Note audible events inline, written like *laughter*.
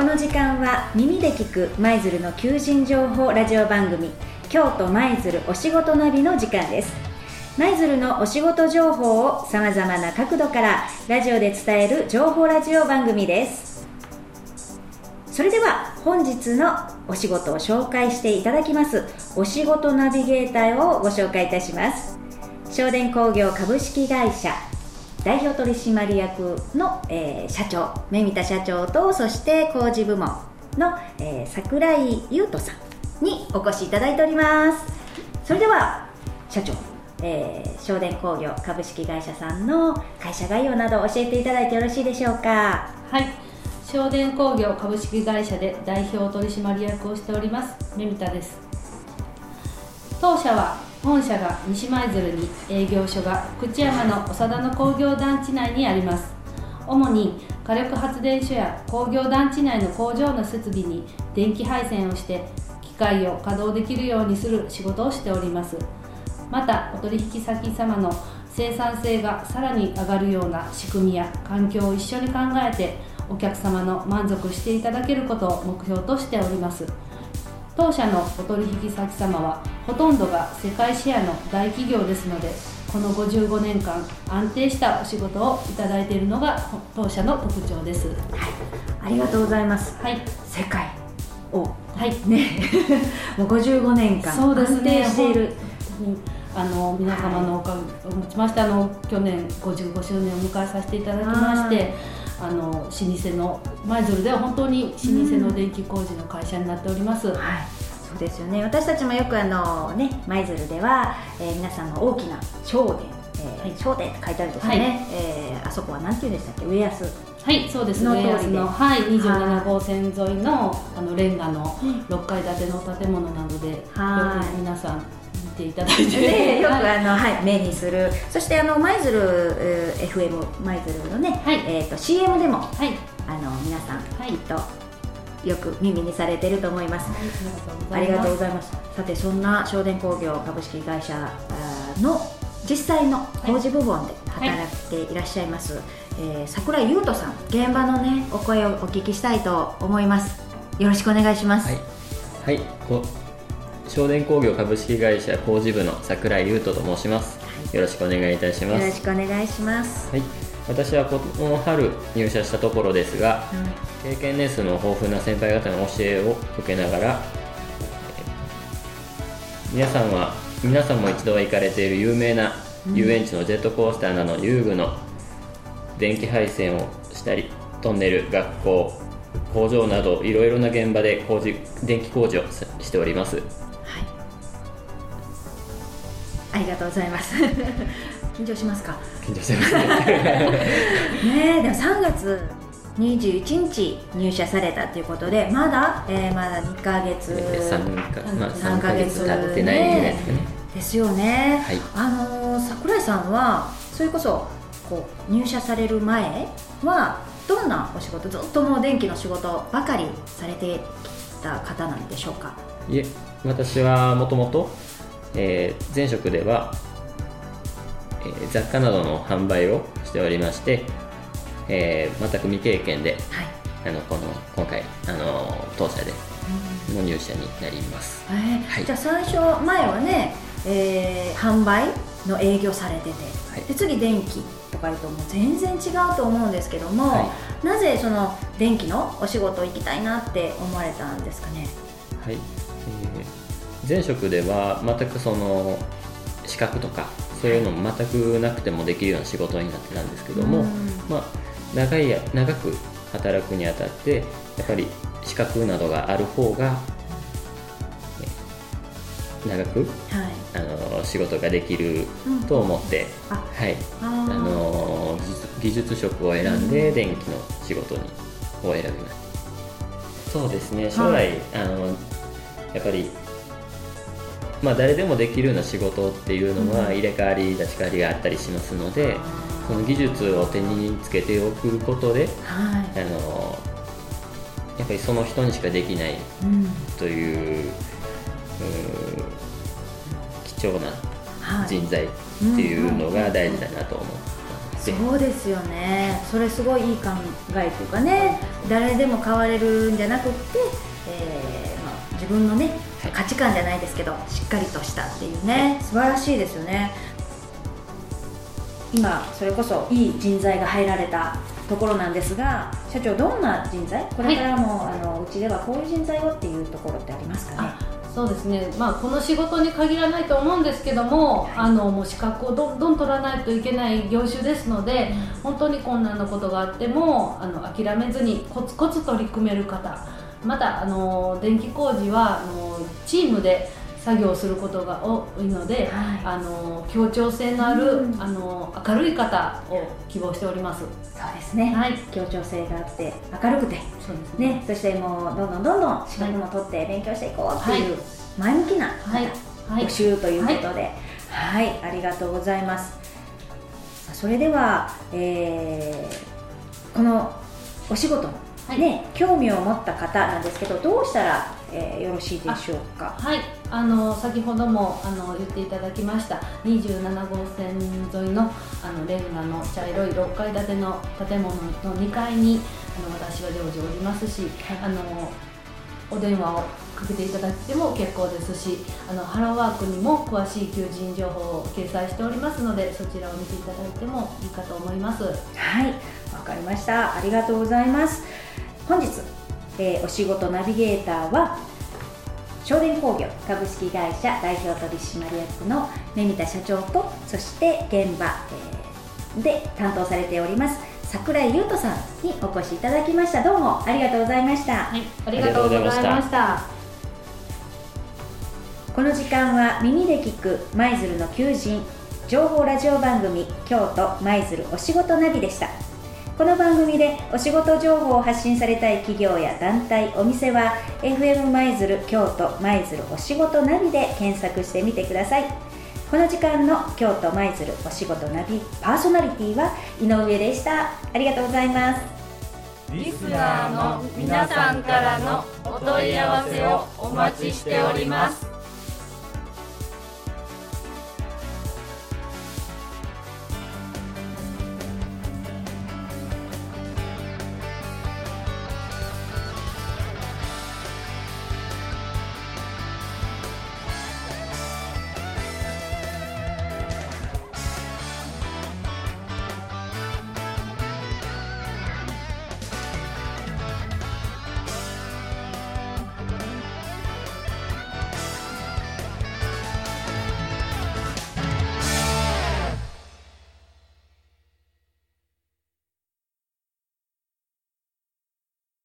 この時間は耳で聞く舞鶴の求人情報ラジオ番組京都舞鶴お仕事ナビの時間です。舞鶴のお仕事情報をさまざまな角度からラジオで伝える情報ラジオ番組です。それでは本日のお仕事を紹介していただきますお仕事ナビゲーターをご紹介いたします。正電工業株式会社代表取締役の、えー、社長目見田社長とそして工事部門の、えー、桜井優斗さんにお越しいただいております。それでは社長、えー、正電工業株式会社さんの会社概要など教えていただいてよろしいでしょうか？はい。正電工業株式会社で代表取締役をしております目見田です。当社は本社が西舞鶴に営業所が口山の長田の工業団地内にあります。主に火力発電所や工業団地内の工場の設備に電気配線をして機械を稼働できるようにする仕事をしております。またお取引先様の生産性がさらに上がるような仕組みや環境を一緒に考えてお客様の満足していただけることを目標としております。当社のお取引先様はほとんどが世界シェアの大企業ですのでこの55年間安定したお仕事をいただいているのが当社の特徴です、はい、ありがとうございます、はい、世界を。はい。ね。*laughs* もう55年間そうですね。安定している。あの皆様のおかげをもちましてあの去年55周年を迎えさせていただきましてあの老舗の舞鶴では本当に老舗の電気工事の会社になっております、はい。そうですよね。私たちもよくあのね舞鶴では、えー皆さんの大きな商店えーはい。商店って書いてあるんですよね、えーあそこは何て言うんでしたっけ？上安はい、そうですね。のはい、27号線沿いのあのレンガの6階建ての建物なので、よはい。く皆さん見ていただいて、で *laughs* よくはい。あの、はい、目にする。そしてあの舞鶴えー FM 舞鶴のね、はい。えー、と CM でもはい、あの皆さん、はい。きっとよく耳にされてると思います、ありがとうございます。さてそんな正電工業株式会社の実際の工事部門で働いていらっしゃいます、えー桜井優斗さん現場のねお声をお聞きしたいと思います。よろしくお願いします、はい、はい、こ正電工業株式会社工事部の桜井優斗と申します。よろしくお願いいたしまよろす。しくお願いします、はい、私はこの春入社したところですが、経験年数の豊富な先輩方の教えを受けながら、えー皆さんは皆さんも一度は行かれている有名な遊園地のジェットコースターなどの遊具の電気配線をしたりトンネル学校工場などいろいろな現場で工事電気工事をししておりますりがとうございます。*laughs* 緊張しますか？緊張してますね *laughs* ねえ、でも3月21日入社されたということで、まだ、えーまだ2ヶ月3か、まあ、三3ヶ月経ってないぐらいですかねですよね。はいあのー桜井さんはそれこそこう入社される前はどんなお仕事、ずっともう電気の仕事ばかりされてきた方なんでしょうか？いえ私はもともとえー前職では、えー雑貨などの販売をしておりまして、えー全く未経験ではい。あのこの今回あの当社での入社になります。えーはい。じゃあ最初前はね、えー販売の営業されてて、はい。で次電気とかいうともう全然違うと思うんですけども、はなぜその電気のお仕事行きたいなって思われたんですかね？はい、えー前職では全くその資格とかそういうのも全くなくてもできるような仕事になってたんですけども、うん。まあ、長いや長く働くにあたってやっぱり資格などがある方がえ長くはい。あの仕事ができると思って、あはい、あの技術職を選んで電気の仕事にを選びましたそうですね。将来、あのやっぱりまあ誰でもできるような仕事っていうのはうん入れ替わり立ち替わりがあったりしますので、その技術を手につけておくことではい。あのやっぱりその人にしかできないうんといううー貴重なはい。人材っていうのが大事だなと思う、て。そうですよね。それすごいいい考えというかね誰でも変われるんじゃなくって、えーまあ、自分のねはい価値観じゃないですけどしっかりとしたっていうね。素晴らしいですよね。今それこそいい人材が入られたところなんですが社長どんな人材？これからも、あのうちではこういう人材をっていうところってありますかね？あそうですね、まあ、この仕事に限らないと思うんですけども、あのもう資格をどんどん取らないといけない業種ですので、本当に困難なことがあってもあの諦めずにコツコツ取り組める方。またあの電気工事はあのチームで作業することが多いので、はい。あの協調性のある、うん。あの明るい方を希望しております。そうですね、はい、協調性があって明るくて。そうですね。ね、そしてもうどんどんどんどん資格も取って勉強していこうっていう前向きな募、集ということで、はい、ありがとうございます。それでは、えーこのお仕事はい。ね、興味を持った方なんですけど、どうしたら、えーよろしいでしょうか？はい、あの先ほどもあの言っていただきました27号線沿いのあのレンガの茶色い6階建ての建物の2階にあの私は常時おりますし、あのお電話をかけていただいても結構ですしあのハローワークにも詳しい求人情報を掲載しておりますのでそちらを見ていただいてもいいかと思います。はい、わかりました。ありがとうございます。本日、えーお仕事ナビゲーターは商電工業株式会社代表取締役の目見田社長とそして現場、えーで担当されております桜井優斗さんにお越しいただきました。どうもありがとうございました、はい、ありがとうございま。した。この時間は耳で聞く舞鶴の求人情報ラジオ番組京都舞鶴お仕事ナビでしたこの番組でお仕事情報を発信されたい企業や団体お店は FM 舞鶴京都舞鶴お仕事ナビで検索してみてください。この時間の京都舞鶴お仕事ナビパーソナリティは井上でした。ありがとうございます。リスナーの皆さんからのお問い合わせをお待ちしております。